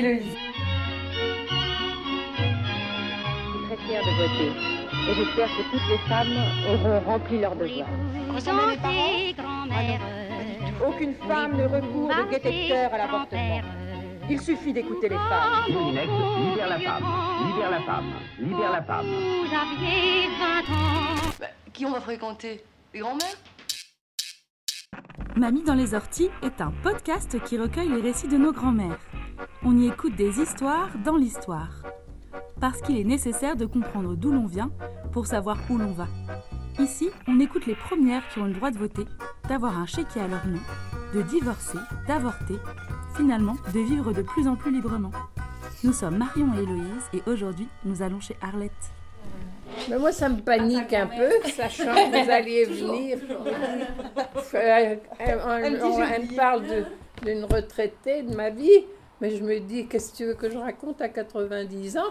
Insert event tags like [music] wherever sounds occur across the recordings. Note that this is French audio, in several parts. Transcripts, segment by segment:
Héloïse. Je suis très fière de voter. Et j'espère que toutes les femmes auront rempli leur devoir. Ressemblez mes parents Aucune femme ne recourt de gaieté de cœur à l'avortement. Il suffit d'écouter les femmes. Moulinex, libère la femme, libère la femme, libère la femme. Vous aviez 20 ans. Bah, qui on va fréquenter? Les grands-mères? Mamie dans les orties est un podcast qui recueille les récits de nos grands-mères. On y écoute des histoires dans l'histoire. Parce qu'il est nécessaire de comprendre d'où l'on vient pour savoir où l'on va. Ici, on écoute les premières qui ont le droit de voter, d'avoir un chéquier à leur nom, de divorcer, d'avorter, finalement de vivre de plus en plus librement. Nous sommes Marion et Héloïse et aujourd'hui, nous allons chez Arlette. Mais moi, ça me panique un peu, sachant que vous alliez venir. On- me parle d'une retraitée de ma vie, mais je me dis, qu'est-ce que tu veux que je raconte à 90 ans?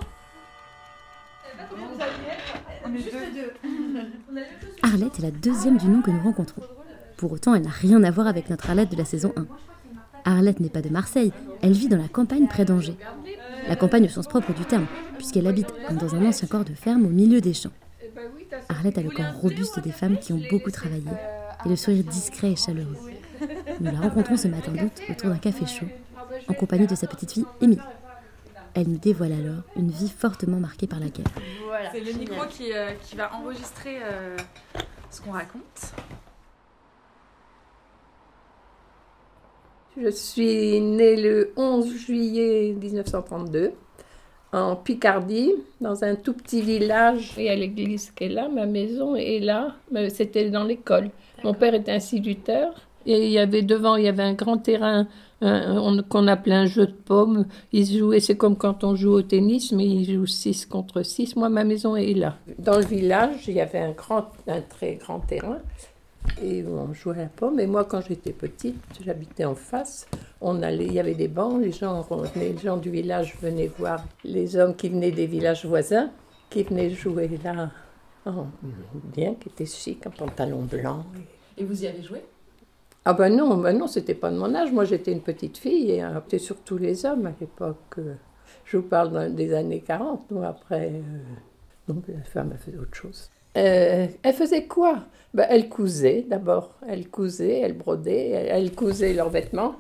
Arlette est la deuxième du nom que nous rencontrons. Pour autant, elle n'a rien à voir avec notre Arlette de la saison 1. Arlette n'est pas de Marseille, elle vit dans la campagne près d'Angers. La campagne au sens propre du terme, puisqu'elle habite dans un ancien corps de ferme au milieu des champs. Arlette a le corps robuste des femmes qui ont beaucoup travaillé et le sourire discret et chaleureux. Nous la rencontrons ce matin d'août autour d'un café chaud, en compagnie de sa petite fille Émilie. Elle nous dévoile alors une vie fortement marquée par la guerre. Voilà. C'est le micro qui, euh, qui va enregistrer euh, ce qu'on raconte. Je suis née le 11 juillet 1932 en Picardie, dans un tout petit village. Il y a l'église qui est là, ma maison est là, mais c'était dans l'école. Mon père était instituteur et il y avait devant, il y avait un grand terrain qu'on appelait un jeu de paume. Ils jouaient, c'est comme quand on joue au tennis, mais ils jouent 6 contre 6. Moi, ma maison est là. Dans le village, il y avait un, grand, un très grand terrain et on jouait à la pomme. Et moi, quand j'étais petite, j'habitais en face. On allait, il y avait des bancs, les gens, les gens du village venaient voir les hommes qui venaient des villages voisins, qui venaient jouer là, en bien, qui étaient chic, en pantalon blanc. Et vous y avez joué? Ah ben non, ben non, c'était pas de mon âge. Moi, j'étais une petite fille et euh, c'était surtout les hommes à l'époque. euh, Je vous parle des années 40, nous, après. euh, mais la femme, elle faisait autre chose. Euh, elle faisait quoi? Ben, Elle cousait d'abord. Elle cousait, elle brodait, elle, cousait leurs vêtements.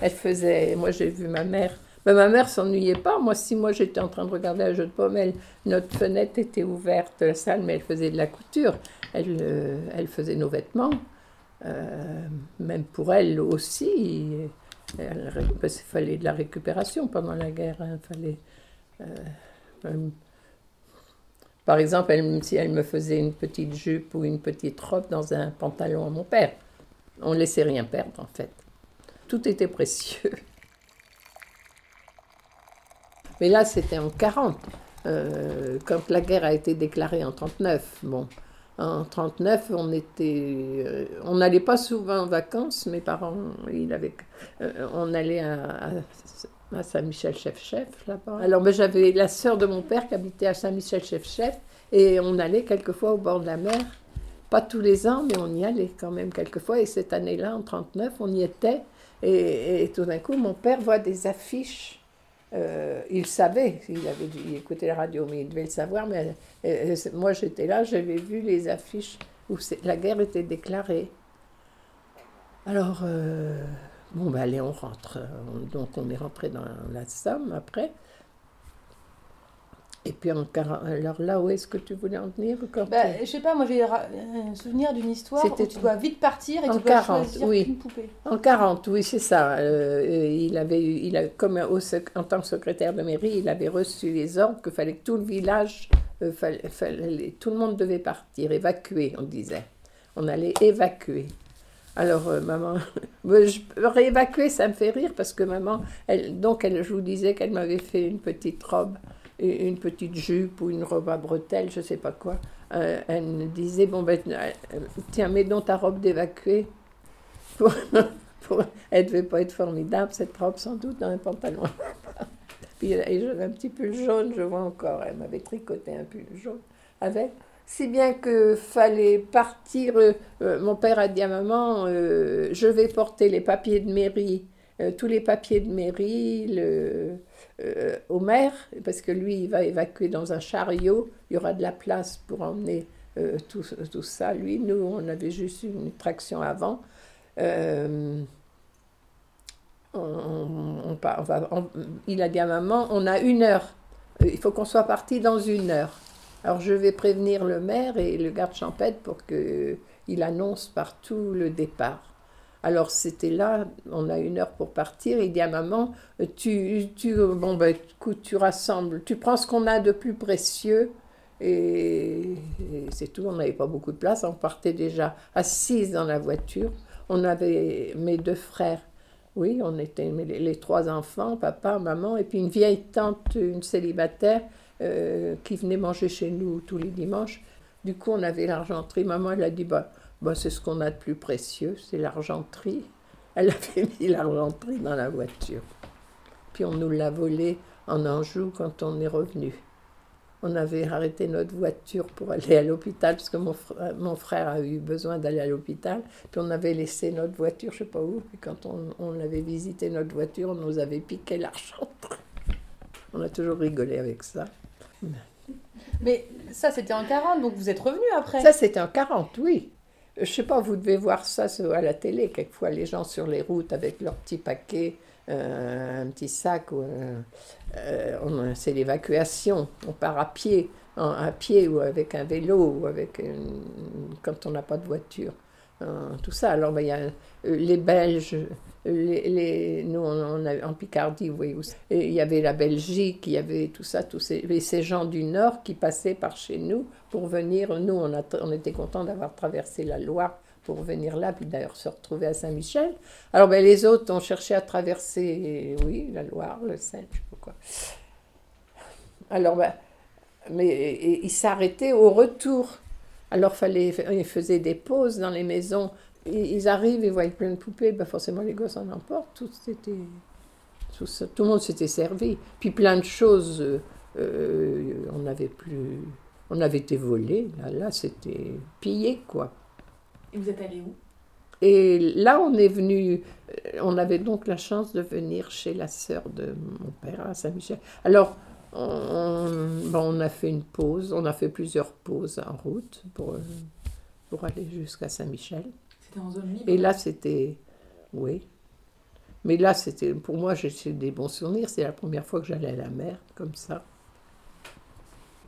Elle faisait. Moi, j'ai vu ma mère. Ben, ma mère s'ennuyait pas. Moi, si moi j'étais en train de regarder un jeu de pommes, notre fenêtre était ouverte, la salle, mais elle faisait de la couture. Elle, elle faisait nos vêtements. Euh, même pour elle aussi, elle qu'il fallait de la récupération pendant la guerre. Il fallait, euh, par exemple, si elle me faisait une petite jupe ou une petite robe dans un pantalon à mon père, on ne laissait rien perdre en fait. Tout était précieux. [laughs] Mais là, c'était en 40, euh, quand la guerre a été déclarée en 39. Bon, en 39, on était, euh, on n'allait pas souvent en vacances. Mes parents, il avait, euh, on allait à, Saint-Michel-Chef-Chef là-bas. Alors, ben, j'avais la sœur de mon père qui habitait à Saint-Michel-Chef-Chef et on allait quelquefois au bord de la mer. Pas tous les ans, mais on y allait quand même quelquefois. Et cette année-là, en 39, on y était. Et tout d'un coup, mon père voit des affiches. Euh, il savait, il avait dû il écoutait la radio, mais il devait le savoir. Mais euh, moi, j'étais là, j'avais vu les affiches où la guerre était déclarée. Alors, euh, bon, ben allez, on rentre. On- Donc, on est rentré dans la Somme après. Et puis, en, quar- alors là, où est-ce que tu voulais en venir quand Bah, je sais pas, moi j'ai un souvenir d'une histoire où C'était- tu dois vite partir et En tu dois 40, choisir oui. une poupée. En 40, oui, c'est ça. Euh, il avait, il a, comme au en tant que secrétaire de mairie, il avait reçu les ordres qu'il fallait que tout le village, euh, fallait- fallait- tout le monde devait partir, évacuer, on disait. On allait évacuer. Alors, euh, maman, [laughs] je, réévacuer, ça me fait rire parce que maman, elle, donc elle, je vous disais qu'elle m'avait fait une petite robe, une petite jupe ou une robe à bretelles, je sais pas quoi. Euh, elle me disait, bon, ben, euh, tiens, mets donc ta robe d'évacuer. [laughs] Pour, pour- elle devait pas être formidable, cette robe, sans doute, dans un pantalon. [laughs] Puis et j'avais un petit pull jaune, je vois encore, elle m'avait tricoté un pull jaune avec. Si bien que fallait partir, euh, mon père a dit à maman, je vais porter les papiers de mairie tous les papiers de mairie le, euh, au maire, parce que lui, il va évacuer dans un chariot. Il y aura de la place pour emmener euh, tout, tout ça. Lui, nous, on avait juste une traction avant. Euh, on- il a dit à maman, on a une heure. Euh, Il faut qu'on soit parti dans une heure. Alors je vais prévenir le maire et le garde champêtre pour qu'il annonce partout le départ. Alors c'était là, on a une heure pour partir. Il dit à maman, tu, tu, bon ben, tu rassembles, tu prends ce qu'on a de plus précieux et, et c'est tout. On n'avait pas beaucoup de place. On partait déjà assises dans la voiture. On avait mes deux frères. Oui, on était les, les trois enfants, papa, maman, et puis une vieille tante, une célibataire, euh, qui venait manger chez nous tous les dimanches. Du coup, on avait l'argenterie. Maman, elle a dit, bah, bah, c'est ce qu'on a de plus précieux, c'est l'argenterie. Elle avait mis l'argenterie dans la voiture. Puis on nous l'a volé en Anjou quand on est revenu. On avait arrêté notre voiture pour aller à l'hôpital parce que mon, fr- mon frère a eu besoin d'aller à l'hôpital. Puis on avait laissé notre voiture, je sais pas où. Puis quand on, on avait visité notre voiture, on nous avait piqué l'argenterie. On a toujours rigolé avec ça. Mais ça, c'était en 40, donc vous êtes revenu après. Ça, c'était en 40, oui. Je sais pas, vous devez voir ça à la télé, quelquefois, les gens sur les routes avec leur petit paquet, euh, un petit sac. euh, c'est l'évacuation. On part à pied, à pied ou avec un vélo, ou avec quand on n'a pas de voiture. Euh, tout ça. Alors, ben, y a euh, les Belges, nous, en Picardie, vous il y avait la Belgique, il y avait tout ça, tous ces, gens du Nord qui passaient par chez nous pour venir. Nous, on, était contents d'avoir traversé la Loire pour venir là, puis d'ailleurs se retrouver à Saint-Michel. Alors, ben, les autres ont cherché à traverser, oui, la Loire, le Seine, je sais pas quoi. Alors, ben, mais ils s'arrêtaient au retour. Alors, fallait, ils faisaient des pauses dans les maisons. Ils ils arrivent, ils voient plein de poupées, ben forcément les gosses en emportent. Tout, c'était, tout, ça- tout le monde s'était servi. Puis plein de choses, euh, euh, on n'avait plus. On avait été volés. Là, là c'était pillé, quoi. Et vous êtes allé où? Et là, on est venu, euh, on avait donc la chance de venir chez la sœur de mon père à Saint-Michel. Alors, on, bon, on a fait une pause, on a fait plusieurs pauses en route pour, pour aller jusqu'à Saint-Michel. C'était en zone libre. Et là, c'était, oui. Mais là, c'était, pour moi, j'ai des bons souvenirs. C'est la première fois que j'allais à la mer, comme ça.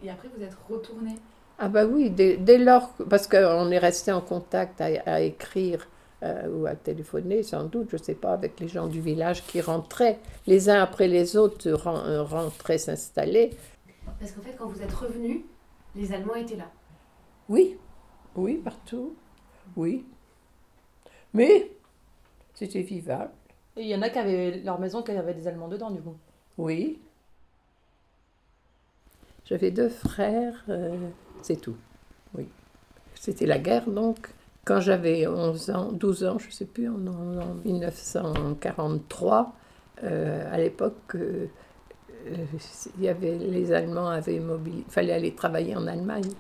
Et après, vous êtes retourné. Ah bah oui, dès, dès lors, parce qu'on est resté en contact à, à écrire euh, ou à téléphoner, sans doute, je ne sais pas, avec les gens du village qui rentraient, les uns après les autres euh, rentraient s'installer. Parce qu'en fait, quand vous êtes revenu, les Allemands étaient là. Oui, oui, partout, oui. Mais c'était vivable, Et il y en a qui avaient leur maison qui avait des Allemands dedans, du coup. oui. J'avais deux frères, euh, c'est tout, oui. C'était la guerre donc. Quand j'avais 11 ans, 12 ans, je ne sais plus, en, en 1943, euh, à l'époque, euh, il y avait, les Allemands avaient mobilisé, il fallait aller travailler en Allemagne,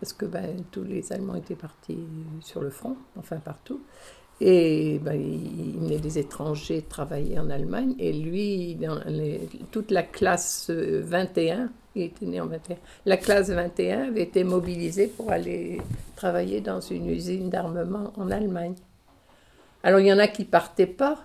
parce que ben, tous les Allemands étaient partis sur le front, enfin partout. Et ben, il venait des étrangers travailler en Allemagne, et lui, dans toute la classe euh, 21, il était né en 21, la classe 21 avait été mobilisée pour aller travailler dans une usine d'armement en Allemagne. Alors il y en a qui partaient pas,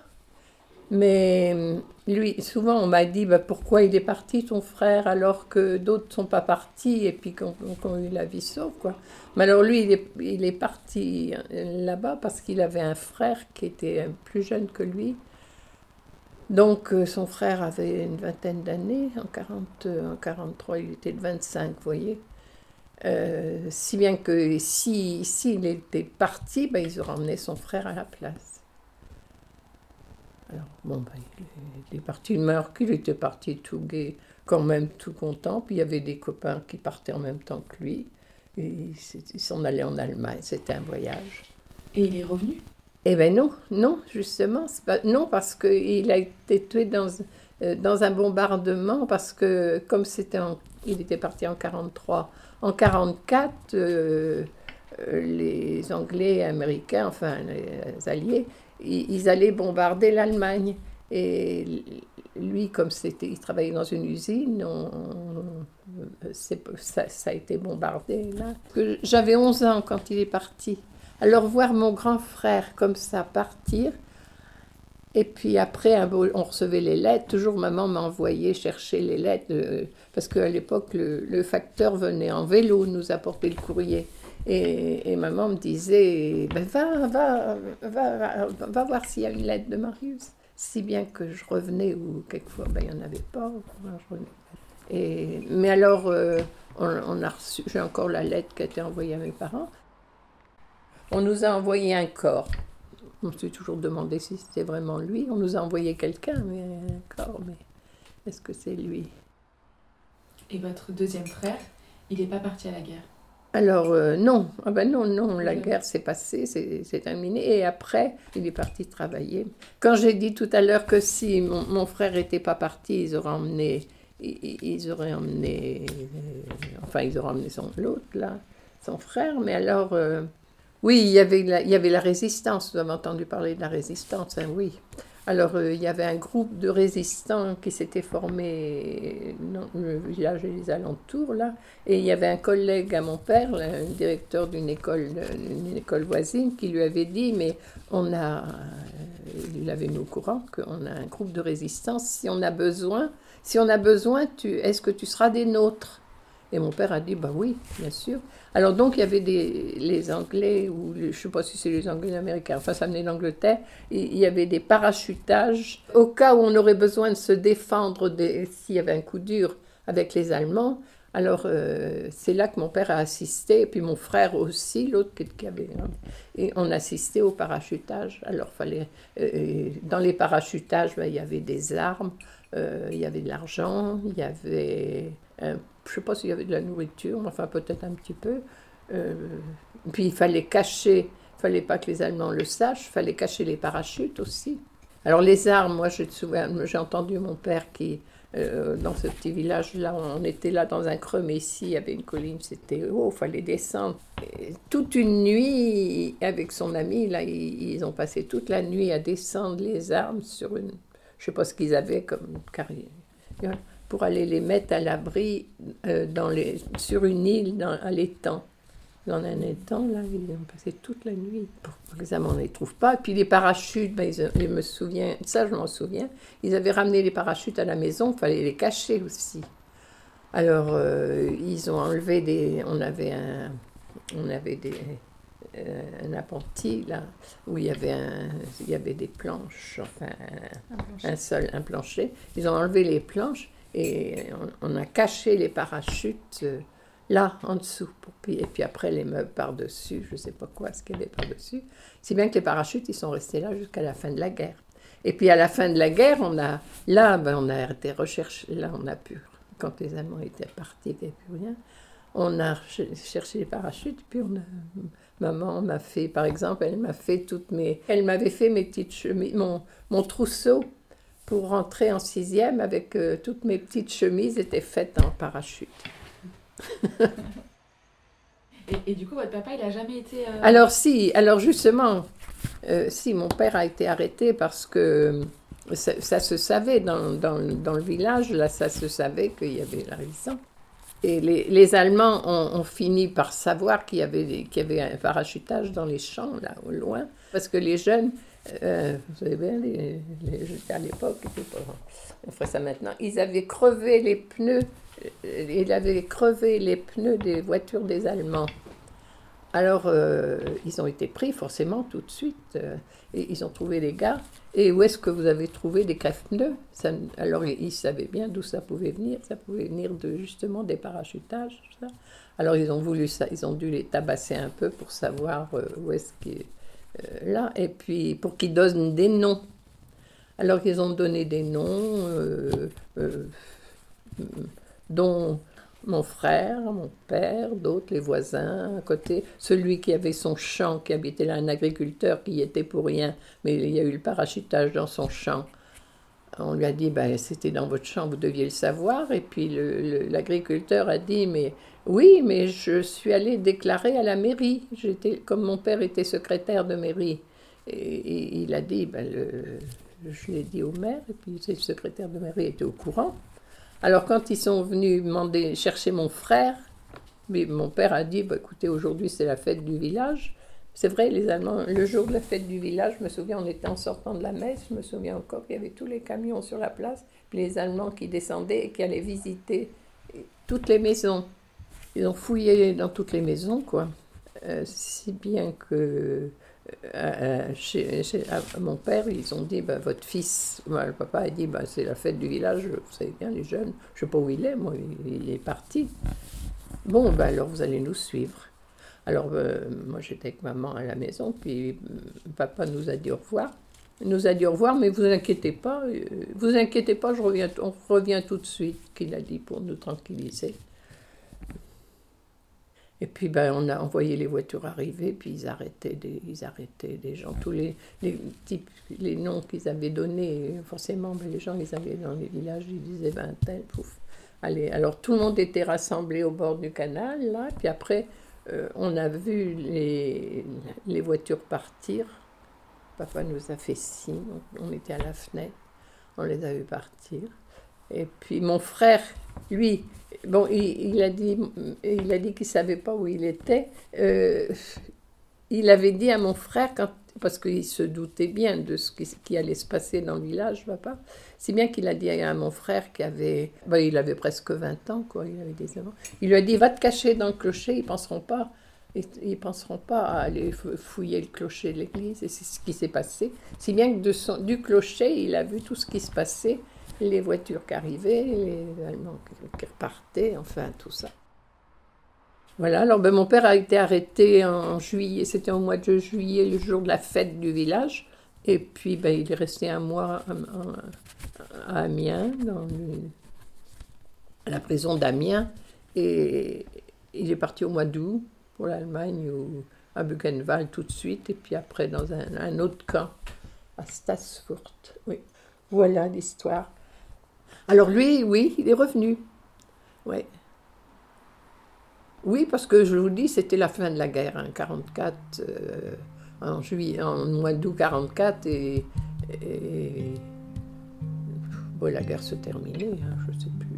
mais euh, lui, souvent on m'a dit bah, pourquoi il est parti ton frère alors que d'autres sont pas partis et puis qu'on qu'on a eu la vie sauve quoi. Mais alors lui il est, parti euh, là-bas parce qu'il avait un frère qui était plus jeune que lui. Donc euh, son frère avait une vingtaine d'années, en, 40, euh, en 43 il était de 25, vous voyez. Si bien que si s'il était parti, ben, ils auraient emmené son frère à la place. Alors, bon, ben, il, est, il parti, mais alors qu'il était parti tout gai, quand même tout content. Puis il y avait des copains qui partaient en même temps que lui. Et ils s'en allaient en Allemagne, c'était un voyage. Et il est revenu? Eh bien non, non, justement, pas, non, parce qu'il a été tué dans, euh, dans un bombardement, parce que comme c'était en- il était parti en 43, en 44, euh, euh, les Anglais et Américains, enfin les Alliés, ils, allaient bombarder l'Allemagne. Et lui, comme c'était, il travaillait dans une usine, on- ça, ça a été bombardé là. J'avais 11 ans quand il est parti. Alors voir mon grand frère comme ça partir, et puis après, on recevait les lettres. Toujours maman m'envoyait chercher les lettres. euh, parce qu'à l'époque, le, le facteur venait en vélo nous apporter le courrier. Et, maman me disait ben va, va, va, voir s'il y a une lettre de Marius. Si bien que je revenais, ou quelquefois ben, il n'y en avait pas. Et, mais alors, euh, on, on a reçu, j'ai encore la lettre qui a été envoyée à mes parents. On nous a envoyé un corps. On s'est toujours demandé si c'était vraiment lui. On nous a envoyé quelqu'un, mais un corps, mais est-ce que c'est lui? Et votre deuxième frère, il n'est pas parti à la guerre? Alors, euh, non. Ah ben non, non, la guerre s'est passée, c'est c'est terminé. Et après, il est parti travailler. Quand j'ai dit tout à l'heure que si mon, mon frère n'était pas parti, ils auraient emmené, ils, ils auraient emmené, euh, enfin, ils auraient emmené son l'autre, là, son frère. Mais alors, euh, oui, il y, avait la, il y avait la résistance. Vous avez entendu parler de la résistance, hein, oui. Alors, euh, il y avait un groupe de résistants qui s'était formé dans le village et les alentours, là. Et il y avait un collègue à mon père, là, un directeur d'une école, d'une école voisine, qui lui avait dit, mais on a, euh, il avait mis au courant qu'on a un groupe de résistance, si on a besoin, si on a besoin, tu, est-ce que tu seras des nôtres? Et mon père a dit, bah oui, bien sûr. Alors donc il y avait des, les Anglais, ou je ne sais pas si c'est les Anglais américains, enfin ça venait d'Angleterre, et il y avait des parachutages au cas où on aurait besoin de se défendre s'il y avait un coup dur avec les Allemands. Alors euh, c'est là que mon père a assisté, et puis mon frère aussi, l'autre qui, avait... Et on assistait au parachutage. Alors fallait, euh, dans les parachutages, ben, il y avait des armes, euh, il y avait de l'argent, il y avait... un- je ne sais pas s'il y avait de la nourriture, enfin peut-être un petit peu. Euh, puis il fallait cacher, il fallait pas que les Allemands le sachent, il fallait cacher les parachutes aussi. Alors les armes, moi j'ai entendu mon père qui, euh, dans ce petit village-là, on était là dans un creux, mais ici il y avait une colline, c'était haut, il fallait descendre. Toute une nuit, avec son ami, là, ils, ont passé toute la nuit à descendre les armes sur une, je sais pas ce qu'ils avaient comme carrière pour aller les mettre à l'abri euh, dans les, sur une île dans, à l'étang. Dans un étang, là, ils ont passé toute la nuit. Pour, pour que les Allemands ne les trouvent pas. Et puis les parachutes, ben, ils, me souviens, ça je m'en souviens, ils avaient ramené les parachutes à la maison, il fallait les cacher aussi. Alors, euh, ils ont enlevé des... On avait un... On avait des... euh, un appentis, là, où il y avait, un, il y avait des planches, enfin, un, un seul, un plancher. Ils ont enlevé les planches et on, a caché les parachutes euh, là, en dessous. Pour, et puis après, les meubles par-dessus, je ne sais pas quoi, ce qu'il y avait par-dessus. Si bien que les parachutes, ils sont restés là jusqu'à la fin de la guerre. Et puis à la fin de la guerre, on a, là, ben, on a des recherches, là, on a pu, quand les Allemands étaient partis, il n'y avait plus rien, on a ch- cherché les parachutes, puis maman m'a fait, par exemple, elle m'a fait toutes mes, elle m'avait fait mes petites chemises, mon, mon trousseau pour rentrer en sixième avec euh, toutes mes petites chemises étaient faites en parachute. [laughs] Et, et du coup, votre papa, il a jamais été. euh, Alors si, alors justement, euh, si mon père a été arrêté parce que ça, ça se savait dans, dans, dans le village, là ça se savait qu'il y avait la résistance. Et les, les Allemands ont, ont fini par savoir qu'il y, avait, qu'il y avait un parachutage dans les champs, là, au loin, parce que les jeunes, euh, vous savez bien, les, à l'époque, on ferait ça maintenant, ils avaient crevé les pneus, euh, ils avaient crevé les pneus des voitures des Allemands. Alors, euh, ils ont été pris forcément tout de suite. et ils ont trouvé les gars. Et où est-ce que vous avez trouvé des crève-pneus? Alors, ils, savaient bien d'où ça pouvait venir. Ça pouvait venir de justement des parachutages. Alors, ils ont voulu ça. Ils ont dû les tabasser un peu pour savoir où est-ce qu'ils là. Et puis, pour qu'ils donnent des noms. Alors, ils ont donné des noms, euh, euh, dont mon frère, mon père, d'autres, les voisins à côté, celui qui avait son champ, qui habitait là, un agriculteur qui y était pour rien, mais il y a eu le parachutage dans son champ. On lui a dit, ben, c'était dans votre champ, vous deviez le savoir. Et puis l'agriculteur a dit, mais oui, mais je suis allé déclarer à la mairie. J'étais, comme mon père était secrétaire de mairie. Et, et il a dit, ben, le, je l'ai dit au maire, et puis le secrétaire de mairie était au courant. Alors quand ils sont venus demander, chercher mon frère, mais mon père a dit, bah, écoutez, aujourd'hui c'est la fête du village. C'est vrai, les Allemands, le jour de la fête du village, je me souviens, on était en sortant de la messe, je me souviens encore qu'il y avait tous les camions sur la place, puis les Allemands qui descendaient et qui allaient visiter toutes les maisons. Ils ont fouillé dans toutes les maisons, quoi. Euh, si bien que euh, chez, chez- à mon père, ils ont dit, bah, votre fils, bah, le papa a dit, bah, c'est la fête du village, vous savez bien, les jeunes, je sais pas où il est, moi, il, est parti. Bon, bah, alors vous allez nous suivre. Alors, euh, moi, j'étais avec maman à la maison, puis euh, papa nous a dit au revoir. Il nous a dit au revoir, mais vous inquiétez pas, vous inquiétez pas, je reviens, on revient tout de suite, qu'il a dit pour nous tranquilliser. Et puis, ben, on a envoyé les voitures arriver, puis ils arrêtaient des, ils arrêtaient des gens. Tous les, les, types, les noms qu'ils avaient donnés, forcément, ben, les gens, ils avaient dans les villages, ils disaient, ben, tel, pouf. Allez, alors tout le monde était rassemblé au bord du canal, là, puis après, euh, on a vu les, les voitures partir. Papa nous a fait signe, on était à la fenêtre, on les a vus partir. Et puis mon frère, lui, bon, il, a dit, il a dit qu'il savait pas où il était. Euh, il avait dit à mon frère, quand, parce qu'il se doutait bien de ce qui, allait se passer dans le village, papa, si bien qu'il a dit à mon frère qui ben, il avait presque 20 ans, quoi, il avait des ans. Il lui a dit, va te cacher dans le clocher, ils penseront pas. Ils penseront pas à aller fou- fouiller le clocher de l'église, et c'est ce qui s'est passé. Si bien que du clocher, il a vu tout ce qui se passait, les voitures qui arrivaient, les Allemands qui- repartaient, enfin tout ça. Voilà, alors ben, mon père a été arrêté en juillet, c'était au mois de juillet, le jour de la fête du village. Et puis ben, il est resté un mois à, Amiens, dans à la prison d'Amiens. Et il est parti au mois d'août pour l'Allemagne à Buchenwald tout de suite. Et puis après dans un, un autre camp à Stassfurt. Oui. Voilà l'histoire. Alors lui, oui, il est revenu. Oui. Oui, parce que je vous dis, c'était la fin de la guerre, hein, 44, euh, en juillet, en mois d'août 44, et, la guerre se terminait. hein, je ne sais plus,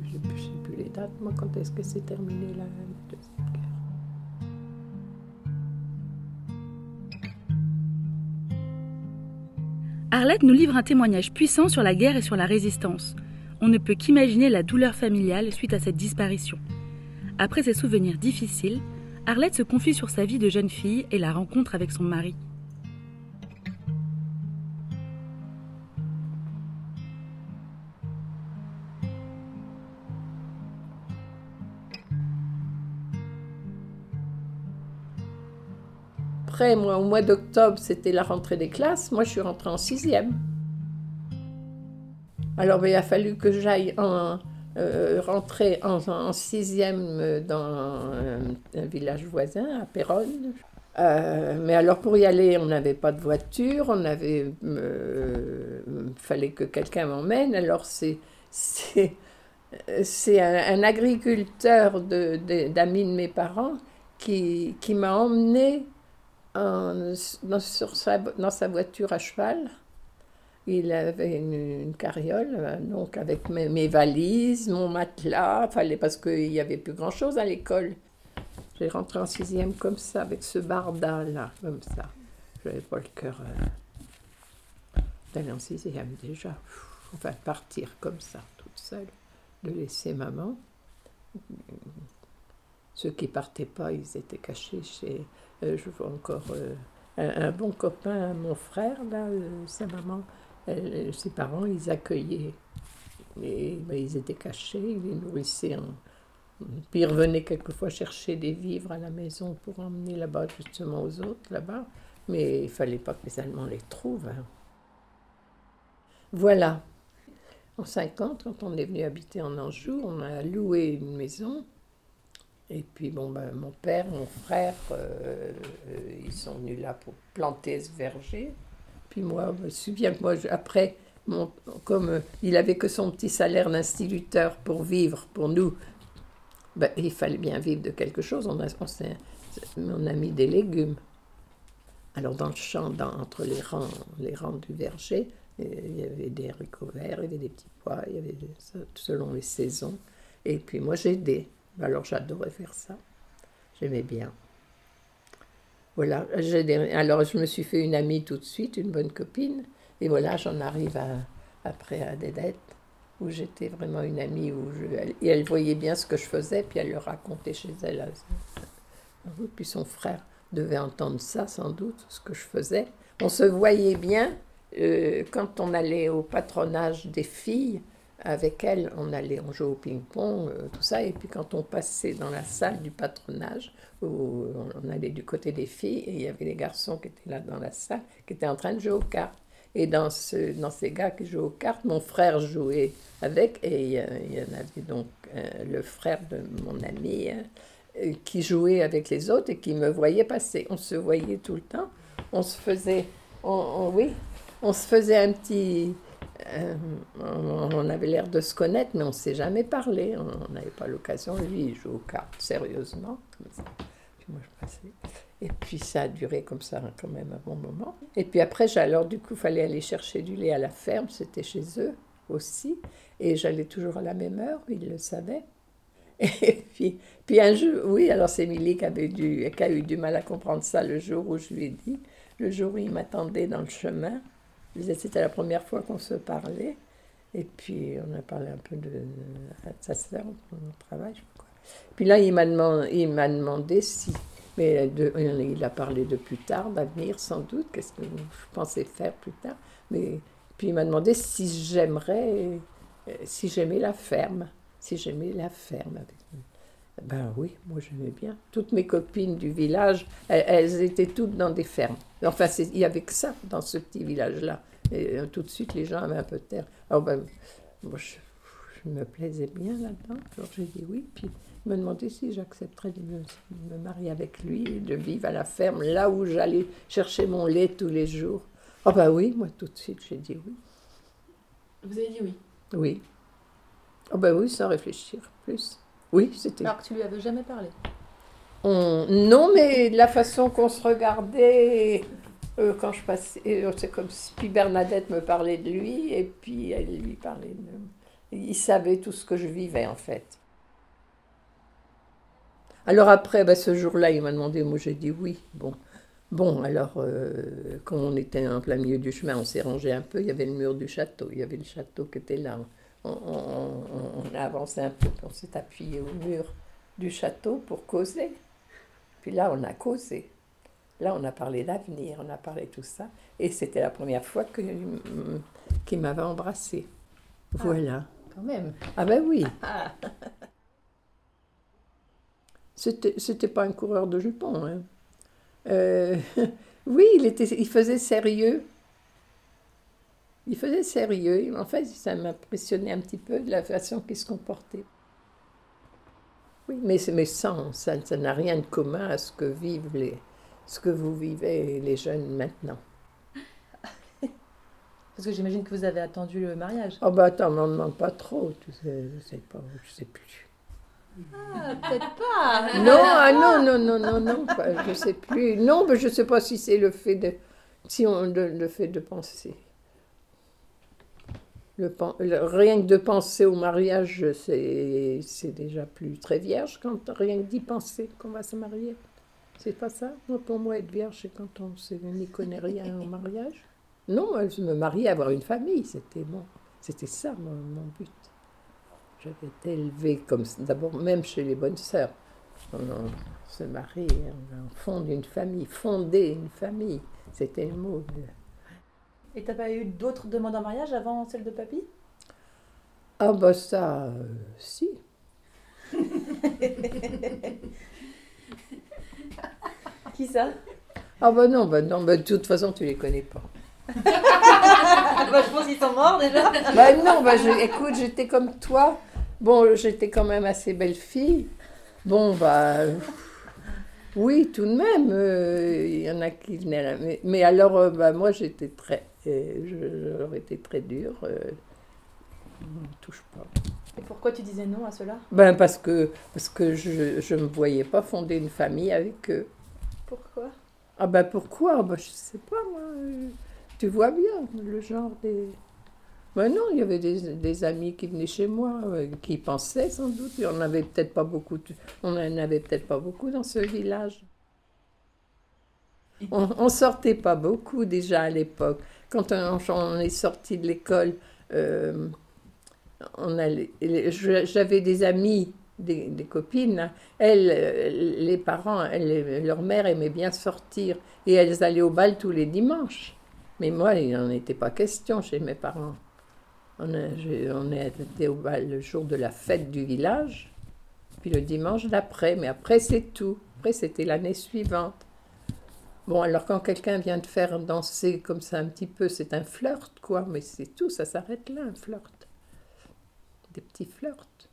sais plus, les dates. Moi, quand est-ce que s'est terminée la deuxième guerre? Arlette nous livre un témoignage puissant sur la guerre et sur la résistance. On ne peut qu'imaginer la douleur familiale suite à cette disparition. Après ces souvenirs difficiles, Arlette se confie sur sa vie de jeune fille et la rencontre avec son mari. Après, moi, au mois d'octobre, c'était la rentrée des classes. Moi, je suis rentrée en sixième. Alors, ben, il a fallu que j'aille en, euh, rentrer en, sixième dans un, un village voisin, à Péronne. Euh, mais alors, pour y aller, on n'avait pas de voiture, on avait, euh, fallait que quelqu'un m'emmène. Alors, c'est, un, agriculteur d'amis de mes parents qui, m'a emmené dans sa voiture à cheval. Il avait une, une carriole, euh, donc avec mes, valises, mon matelas, fallait parce qu'il n'y avait plus grand-chose à l'école. J'ai rentré en sixième comme ça, avec ce barda-là, comme ça. Je n'avais pas le cœur euh, d'aller en sixième déjà. Enfin, partir comme ça, toute seule, de laisser maman. Ceux qui partaient pas, ils étaient cachés chez. euh, je vois encore euh, un, un bon copain, mon frère, là, sa maman, elle- ses parents, ils accueillaient. Et ben, ils étaient cachés, ils les nourrissaient. en- Puis ils revenaient quelquefois chercher des vivres à la maison pour emmener là-bas, justement, aux autres, là-bas. Mais il fallait pas que les Allemands les trouvent. hein. Voilà. En 50, quand on est venu habiter en Anjou, on a loué une maison. Et puis, bon, ben, mon père, mon frère, euh, euh, ils sont venus là pour planter ce verger. Puis moi, je me souviens que moi, après, mon- comme euh, il avait que son petit salaire d'instituteur pour vivre, pour nous, ben, il fallait bien vivre de quelque chose. On a, on, a mis des légumes. Alors, dans le champ, dans- entre les rangs, les rangs du verger, Et il y avait des haricots verts, il y avait des petits pois, il y avait des- selon les saisons. Et puis moi j'aidais. Alors j'adorais faire ça. J'aimais bien. Voilà, alors je me suis fait une amie tout de suite, une bonne copine. Et voilà, j'en arrive à, après à des dettes où j'étais vraiment une amie, où je, et elle voyait bien ce que je faisais, puis elle le racontait chez elle. Elle- Puis son frère devait entendre ça, sans doute, ce que je faisais. On se voyait bien euh, quand on allait au patronage des filles. Avec elle, on allait, on jouait au ping-pong, euh, tout ça. Et puis quand on passait dans la salle du patronage, où on allait du côté des filles, et il y avait les garçons qui étaient là dans la salle, qui étaient en train de jouer aux cartes. Et dans, ce, dans ces gars qui jouaient aux cartes, mon frère jouait avec, et il y en avait donc euh, le frère de mon ami euh, qui jouait avec les autres et qui me voyait passer. On se voyait tout le temps. On se faisait, on- oui, on se faisait un petit. Euh, on, avait l'air de se connaître, mais on ne s'est jamais parlé. On n'avait pas l'occasion. Lui, il joue aux cartes sérieusement. Et puis ça a duré comme ça quand même un bon moment. Et puis après, alors du coup, il fallait aller chercher du lait à la ferme, c'était chez eux aussi. Et j'allais toujours à la même heure, ils le savaient. Et puis, un jour, oui, alors c'est Émilie qui, avait dû, qui a eu du mal à comprendre ça le jour où je lui ai dit, le jour où il m'attendait dans le chemin. C'était la première fois qu'on se parlait. Et puis on a parlé un peu de, de sa sœur, mon travail. Puis là, il m'a demandé, demandé si, mais il a parlé de plus tard, d'avenir sans doute, qu'est-ce que je pensais faire plus tard. Mais puis il m'a demandé si j'aimerais, euh, si j'aimais la ferme, si j'aimais la ferme. Avec ben oui, moi j'aimais bien. Toutes mes copines du village, elles, elles étaient toutes dans des fermes. Enfin, il y avait que ça dans ce petit village-là. Et euh, tout de suite, les gens avaient un peu de terre. Alors ben, moi, je, je me plaisais bien là-dedans. Alors j'ai dit oui. Puis il me demandait si j'accepterais de me, de me marier avec lui et de vivre à la ferme, là où j'allais chercher mon lait tous les jours. Ah ben oui, moi tout de suite, j'ai dit oui. Vous avez dit oui? Oui. Ah ben oui, sans réfléchir plus. Oui, c'était... Alors que tu lui avais jamais parlé. On- Non, mais la façon qu'on se regardait euh, quand je passais, euh, c'est comme si puis Bernadette me parlait de lui et puis elle lui parlait de. Il savait tout ce que je vivais en fait. Alors après, ben, ce jour-là, il m'a demandé, moi j'ai dit oui. Bon, bon alors, euh, quand on était en plein milieu du chemin, on s'est rangé un peu, il y avait le mur du château, il y avait le château qui était là. On, on- on- on a avancé un peu, on s'est appuyé au mur du château pour causer. Puis là, on a causé. Là, on a parlé d'avenir, on a parlé tout ça. Et c'était la première fois mm, qu'il m'avait embrassée. Voilà. Quand même. Ah ben oui. [laughs] C'était, c'était pas un coureur de jupons. Hein. Euh, [laughs] oui, il, était, il faisait sérieux. Il faisait sérieux. En fait, ça m'impressionnait un petit peu de la façon qu'il se comportait. Oui, mais, sans, ça, ça n'a rien de commun à ce que vivent les, ce que vous vivez les jeunes maintenant. [laughs] Parce que j'imagine que vous avez attendu le mariage. Oh bah attends, m'en demande pas trop, tu sais, je sais pas, je sais plus. Ah, peut-être pas. [laughs] Non, ah non, non, non, non, non, pas- je sais plus. Non, mais je sais pas si c'est le fait de, si on, le, le fait de penser. Le, rien que de penser au mariage, c'est, déjà plus très vierge quand rien que d'y penser qu'on va se marier. C'est pas ça? Pour moi, être vierge, c'est quand on n'y connaît rien au mariage. Non, je me mariais, avoir une famille, c'était bon. C'était ça mon, mon but. J'avais été élevée comme. D'abord, même chez les bonnes sœurs. On, se marie, on, on fonde une famille, fonder une famille. C'était le mot. Et t'as pas eu d'autres demandes en mariage avant celle de papy? Ah bah ça, euh, si. Qui ça? Ah bah non, bah non, bah de toute façon, tu les connais pas. [laughs] bah, Je pense qu'ils sont morts déjà. Bah non, bah je- écoute, j'étais comme toi. Bon, j'étais quand même assez belle fille. Bon, bah. euh, Oui, tout de même. euh, Il y en a qui venaient là. Mais, mais alors, euh, bah, moi, j'étais très. Je- J'aurais été très dure. euh, on ne touche pas. Et pourquoi tu disais non à cela? Ben, parce que, parce que je ne me voyais pas fonder une famille avec eux. Pourquoi? Ah ben pourquoi? Ben, Je sais pas moi. euh, Tu vois bien le genre des. Ben non, il y avait des, des amis qui venaient chez moi, euh, qui pensaient sans doute. Et on n'avait peut-être pas beaucoup, on n'en avait peut-être pas beaucoup dans ce village. On, on sortait pas beaucoup déjà à l'époque. Quand on, on est sorti de l'école, euh, j'avais des amis, des, copines. Elles, les parents, leur mère aimait bien sortir et elles allaient au bal tous les dimanches. Mais moi, il n'en était pas question chez mes parents. On, on était au bal le jour de la fête du village, puis le dimanche d'après. Mais après, c'est tout. Après, c'était l'année suivante. Bon, alors quand quelqu'un vient te faire danser comme ça un petit peu, c'est un flirt, quoi. Mais c'est tout, ça s'arrête là, un flirt. Des petits flirts.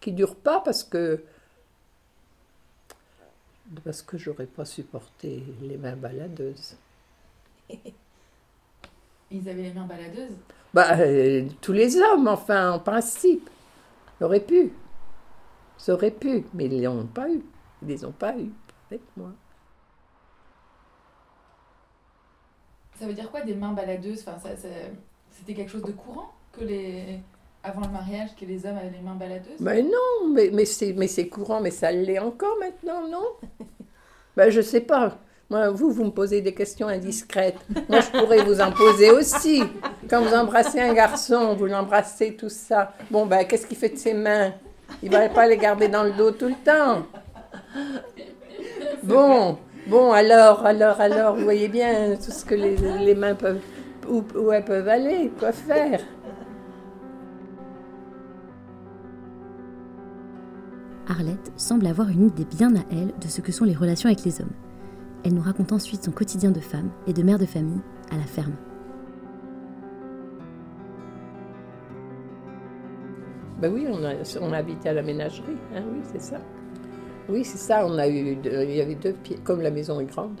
Qui durent pas parce que. Parce que j'aurais pas supporté les mains baladeuses. [laughs] Ils avaient les mains baladeuses? Bah, euh, tous les hommes, enfin, en principe. Auraient pu. Ils auraient pu, mais ils ne l'ont pas eu. Ils les ont pas eu avec moi. Ça veut dire quoi des mains baladeuses? Enfin, ça, C'était quelque chose de courant que les avant le mariage que les hommes avaient les mains baladeuses? Mais non, mais, mais c'est mais c'est courant, mais ça l'est encore maintenant, non? [laughs] Ben, je sais pas. Moi, vous, vous me posez des questions indiscrètes. Moi, je pourrais vous en poser aussi. Quand vous embrassez un garçon, vous l'embrassez, tout ça. Bon, ben, qu'est-ce qu'il fait de ses mains? Il va pas les garder dans le dos tout le temps. Bon, bon, alors, alors, alors, vous voyez bien tout ce que les, les mains peuvent, où, où elles peuvent aller, quoi faire. Arlette semble avoir une idée bien à elle de ce que sont les relations avec les hommes. Elle nous raconte ensuite son quotidien de femme et de mère de famille à la ferme. Ben oui, on a, on à la ménagerie, hein, oui, c'est ça. Oui, c'est ça, on a eu, deux- il y avait deux pièces, comme la maison est grande,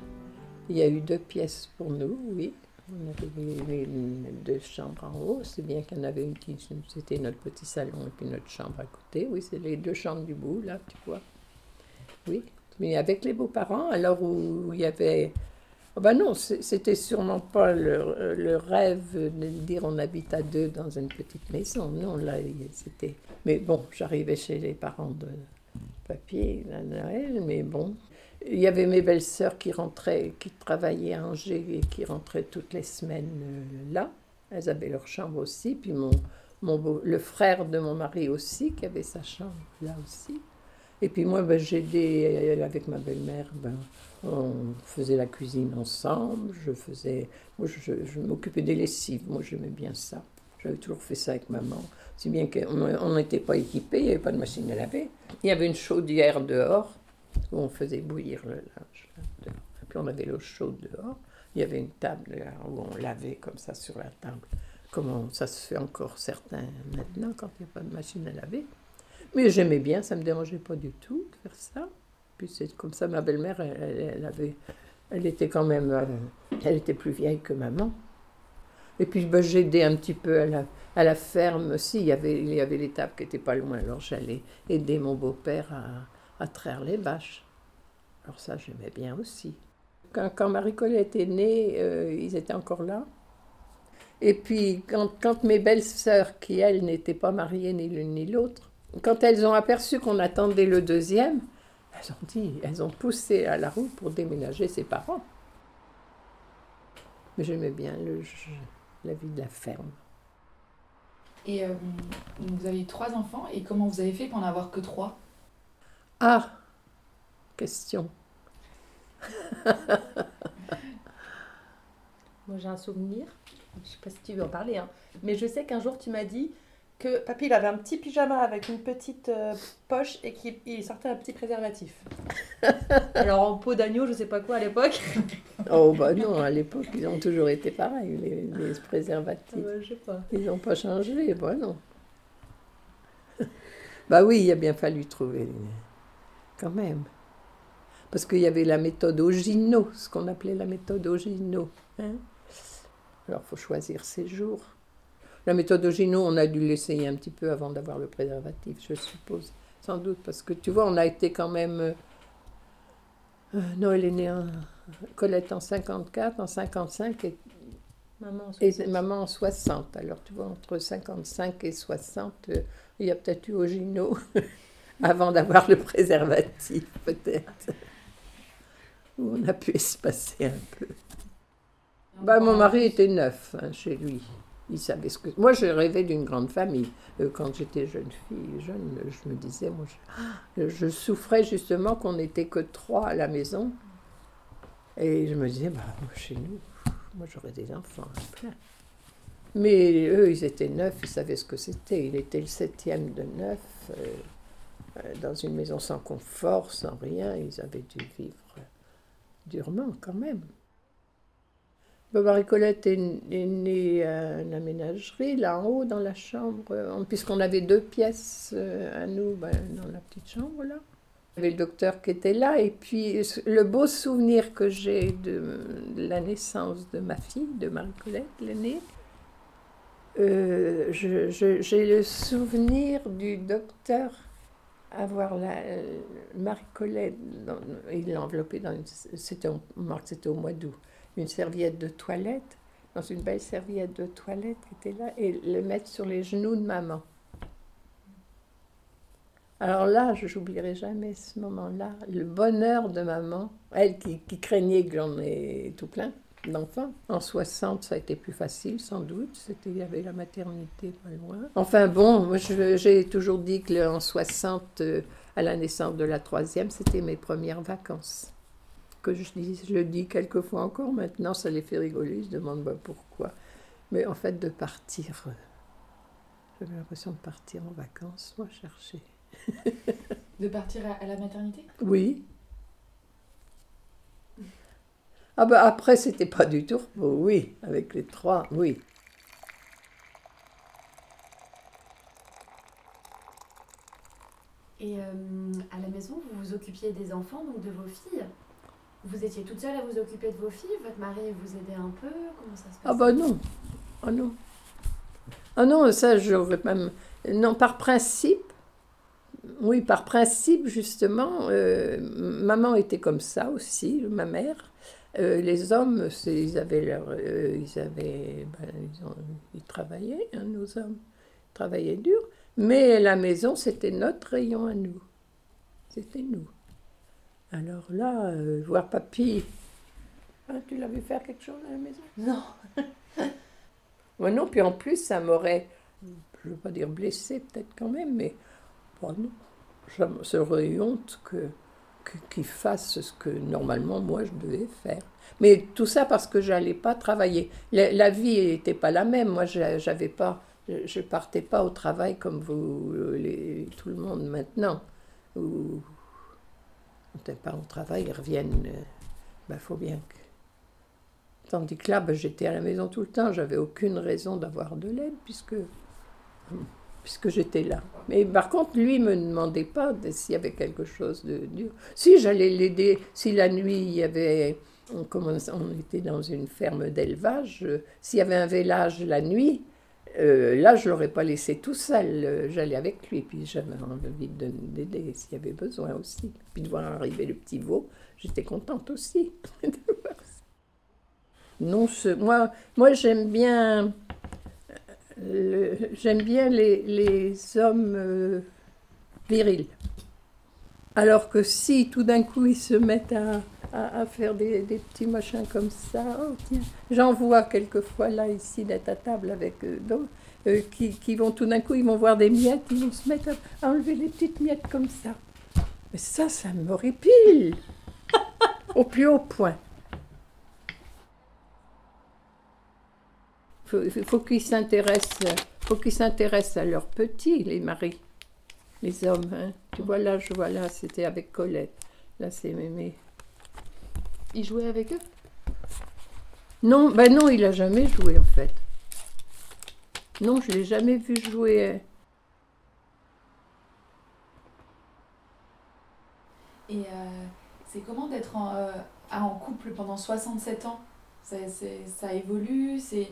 il y a eu deux pièces pour nous, oui. On avait une- deux chambres en haut, c'est bien qu'il y en avait une qui, c'était notre petit salon et puis notre chambre à côté, oui, c'est les deux chambres du bout, là, tu vois. Oui, mais avec les beaux-parents, alors où il y avait... Oh ben non, c'était sûrement pas le, le rêve de dire on habite à deux dans une petite maison. Non, là, c'était. Mais bon, j'arrivais chez les parents de papier à mais bon. Il y avait mes belles-sœurs qui rentraient, qui travaillaient à Angers et qui rentraient toutes les semaines euh, là. Elles avaient leur chambre aussi. Puis mon, mon beau- le frère de mon mari aussi, qui avait sa chambre là aussi. Et puis moi, ben, j'aidais euh, avec ma belle-mère. Ben, on faisait la cuisine ensemble. Je faisais, moi, je, je m'occupais des lessives. Moi, j'aimais bien ça. J'avais toujours fait ça avec maman. Si bien qu'on on n'était pas équipés, il n'y avait pas de machine à laver. Il y avait une chaudière dehors où on faisait bouillir le linge. Puis on avait l'eau chaude dehors. Il y avait une table où on lavait comme ça sur la table. Comment ça se fait encore certains maintenant quand il n'y a pas de machine à laver? Mais j'aimais bien, ça ne me dérangeait pas du tout de faire ça. Puis c'est comme ça, ma belle-mère, elle, elle- elle avait, elle était quand même, euh, elle était plus vieille que maman. Et puis ben, j'aidais un petit peu à la, ferme aussi. Il y avait, l'étable qui n'était pas loin, alors j'allais aider mon beau-père à, traire les vaches. Alors ça, j'aimais bien aussi. Quand, Marie-Colette est née, euh, ils étaient encore là. Et puis, quand, quand mes belles-sœurs, qui elles n'étaient pas mariées ni l'une ni l'autre, quand elles ont aperçu qu'on attendait le deuxième, elles ont dit, elles ont poussé à la roue pour déménager ses parents. Mais j'aimais bien le, la vie de la ferme. Et euh, vous avez trois enfants, et comment vous avez fait pour n'en avoir que trois? Ah, question. [laughs] Moi, j'ai un souvenir. Je sais pas si tu veux en parler, hein. mais je sais qu'un jour, tu m'as dit que papy il avait un petit pyjama avec une petite euh, poche et qu'il il sortait un petit préservatif. [laughs] Alors en peau d'agneau, je sais pas quoi à l'époque. [laughs] Oh, bah non, à l'époque, ils ont toujours été pareils, les, les préservatifs. Euh, je sais pas. Ils n'ont pas changé, bah non. [laughs] bah oui, il a bien fallu trouver, quand même. Parce qu'il y avait la méthode Ogino, ce qu'on appelait la méthode Ogino. hein. Alors, il faut choisir ses jours. La méthode Ogino, on a dû l'essayer un petit peu avant d'avoir le préservatif, je suppose. Sans doute, parce que tu vois, on a été quand même... euh, euh, Noël est né en... Colette en 54, en 55, et Maman en Et 60. maman en 60. Alors, tu vois, entre 55 et 60, euh, il y a peut-être eu Ogino [laughs] avant d'avoir le préservatif, peut-être. Où on a pu espacer un peu. Bah, mon mari était neuf hein, chez lui. Il savait ce que. Moi, je rêvais d'une grande famille. Euh, Quand j'étais jeune fille, jeune, je me disais, moi, je, [gasps] souffrais justement qu'on n'était que trois à la maison. Et je me disais, bah, chez nous, moi, j'aurais des enfants à plein. Mais eux, ils étaient neufs, ils savaient ce que c'était. Il était le septième de neuf, euh, euh, dans une maison sans confort, sans rien. Ils avaient dû vivre durement quand même. Bon, Marie-Colette est, née à une aménagerie, là en haut, dans la chambre, euh, puisqu'on avait deux pièces euh, à nous, ben, dans la petite chambre là. Il y avait le docteur qui était là, et puis le beau souvenir que j'ai de, la naissance de ma fille, de Marie-Colette, l'aînée, euh, j'ai le souvenir du docteur avoir la Marie-Colette, il l'a enveloppée dans c'était au mois d'août, une serviette de toilette, dans une belle serviette de toilette qui était là, et le mettre sur les genoux de maman. Alors là, je n'oublierai jamais ce moment-là, le bonheur de maman, elle qui, craignait que j'en ai tout plein d'enfants. En 60, ça a été plus facile, sans doute. C'était, il y avait la maternité pas loin. Enfin bon, j'ai toujours dit que en 60, euh, à la naissance de la troisième, c'était mes premières vacances. Que je dis, je le dis quelquefois encore maintenant, ça les fait rigoler, ils se demandent bah, pourquoi. Mais en fait, de partir, euh, j'avais l'impression de partir en vacances, moi chercher. [laughs] De partir à, à la maternité? Oui. Ah bah après, c'était pas du tout repos, oui, avec les trois, oui. Et euh, à la maison, vous vous occupiez des enfants, donc de vos filles? Vous étiez toute seule à vous occuper de vos filles Votre mari vous aidait un peu Comment ça se passe Ah bah non, ah non. Ah non, ça j'aurais même... Non, par principe, oui, par principe justement, euh, maman était comme ça aussi, ma mère. Euh, les hommes, ils avaient leur... euh, ils avaient... ben, ils, ont- ils travaillaient, hein, nos hommes. Ils travaillaient dur. Mais la maison, c'était notre rayon à nous. C'était nous. Alors là, euh, voir papy... Ah, tu l'as vu faire quelque chose à la maison? Non. [laughs] moi non, puis en plus, ça m'aurait, je ne veux pas dire blessé peut-être quand même, mais bon, non. Ça honte que, qu'il fasse ce que normalement moi je devais faire. Mais tout ça parce que j'allais pas travailler. La, la vie n'était pas la même. Moi, je- j'avais pas, je, partais pas au travail comme vous, euh, les, tout le monde maintenant. Où quand tes parents travaillent, ils reviennent. Il ben, faut bien que. Tandis que là, ben, j'étais à la maison tout le temps, j'avais aucune raison d'avoir de l'aide puisque, puisque j'étais là. Mais par contre, lui ne me demandait pas de- s'il y avait quelque chose de dur. Si j'allais l'aider, si la nuit il y avait, on, on était dans une ferme d'élevage, euh, s'il y avait un village la nuit, euh, là je l'aurais pas laissé tout seul, euh, j'allais avec lui, puis j'avais envie de- d'aider s'il y avait besoin aussi. Puis de voir arriver le petit veau, j'étais contente aussi. de [laughs] voir. Non, ce- moi, moi j'aime bien, euh, j'aime bien les, hommes virils. Alors que si tout d'un coup ils se mettent à, à- à faire des, des petits machins comme ça, oh, tiens, j'en vois quelquefois là ici d'être à table avec euh, d'autres euh, qui, qui vont tout d'un coup, ils vont voir des miettes, ils vont se mettre à, à enlever les petites miettes comme ça. Mais ça, ça m'horripile [laughs] au plus haut point. faut, il faut qu'ils s'intéressent, faut qu'ils s'intéressent à leurs petits, les maris, les hommes. hein. Tu vois là, je vois là, c'était avec Colette. Là, c'est mémé. Il jouait avec eux? Non, ben non, il a jamais joué en fait. Non, je l'ai jamais vu jouer. Et euh, c'est comment d'être en, euh, en couple pendant 67 ans? Ça, évolue c'est,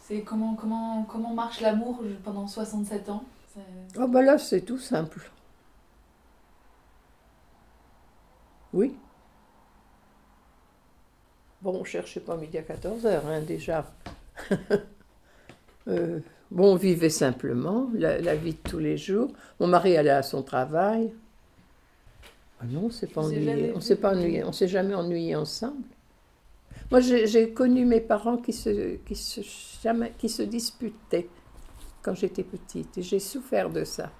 c'est comment, comment, comment marche l'amour pendant 67 ans? C'est- Oh ben là, c'est tout simple. Oui. Bon, on cherchait pas midi à 14h, hein, déjà. [laughs] Euh, bon, on vivait simplement, la, la vie de tous les jours. Mon mari allait à son travail. Ah non, on s'est pas ennuyé. On s'est pas ennuyé. On s'est jamais ennuyé ensemble. Moi, j'ai j'ai connu mes parents qui se, qui se, jamais, qui se disputaient quand j'étais petite. Et j'ai souffert de ça.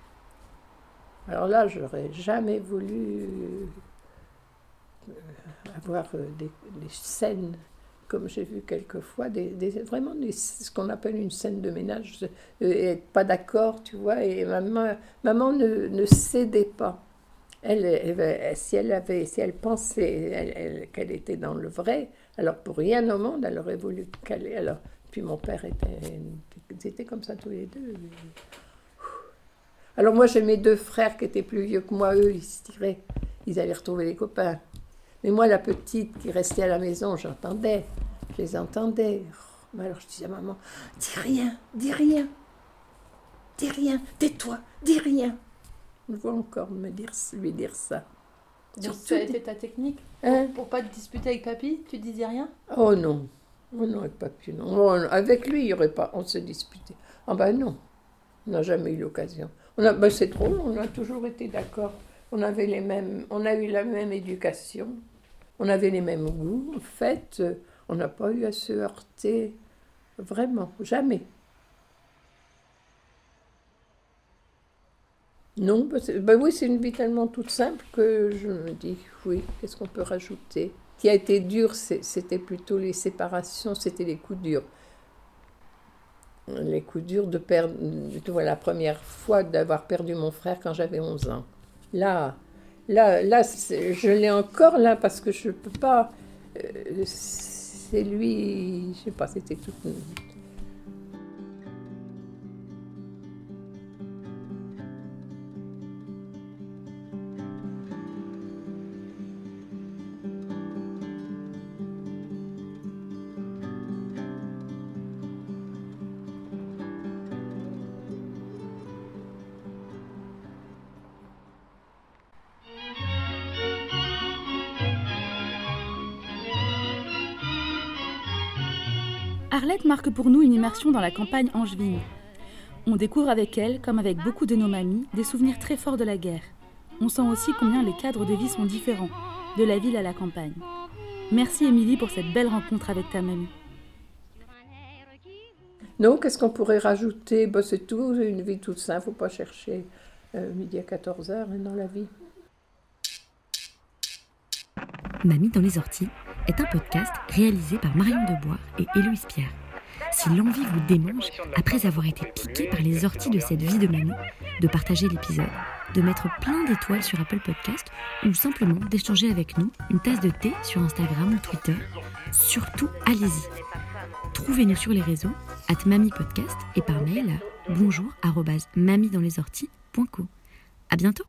Alors là, j'aurais jamais voulu euh, avoir euh, des, scènes comme j'ai vu quelquefois, vraiment ce qu'on appelle une scène de ménage, euh, et être pas d'accord, tu vois, et maman, maman ne, cédait pas. Elle, si elle avait, si elle pensait elle- elle- qu'elle était dans le vrai, alors pour rien au monde, elle aurait voulu. Alors, puis mon père était, ils étaient comme ça tous les deux. Alors moi j'ai mes deux frères qui étaient plus vieux que moi, eux ils se tiraient, ils allaient retrouver les copains. Mais moi la petite qui restait à la maison, j'entendais, je les entendais. Mais alors je disais à maman, dis rien, dis rien, dis rien, tais-toi, dis rien. Je vois encore me dire, lui dire ça. Donc, ça a été ta technique Hein Pour pas te disputer avec papy, tu disais rien? Oh non, oh non, avec papier, non. Oh, avec lui, il y aurait pas, on se disputait. Ah ben non, on n'a jamais eu l'occasion. On ben c'est drôle, on a toujours été d'accord. On avait les mêmes, on a eu la même éducation, on avait les mêmes goûts. En fait, euh, on n'a pas eu à se heurter, vraiment, jamais. Non, ben, ben oui, c'est une vie tellement toute simple que je me dis, oui, qu'est-ce qu'on peut rajouter? Qui a été dur, c'était plutôt les séparations, c'était les coups durs. Les coups durs de perdre, tu vois, la première fois d'avoir perdu mon frère quand j'avais 11 ans. Là, là, là je l'ai encore là parce que je peux pas. euh, c'est lui, je sais pas, c'était tout. Arlette marque pour nous une immersion dans la campagne angevine. On découvre avec elle, comme avec beaucoup de nos mamies, des souvenirs très forts de la guerre. On sent aussi combien les cadres de vie sont différents, de la ville à la campagne. Merci Émilie pour cette belle rencontre avec ta mamie. Non, qu'est-ce qu'on pourrait rajouter? Ben, C'est tout, une vie toute simple, faut pas chercher euh, midi à 14h dans la vie. Mamie dans les orties est un podcast réalisé par Marion Debois et Héloïse Pierre. Si l'envie vous démange, après avoir été piqué par les orties de cette vie de mamie, de partager l'épisode, de mettre plein d'étoiles sur Apple Podcast ou simplement d'échanger avec nous une tasse de thé sur Instagram ou Twitter, surtout allez-y. Trouvez-nous sur les réseaux, at Mamie Podcast et par mail à bonjour arobase mamie dans les orties.co. À bientôt!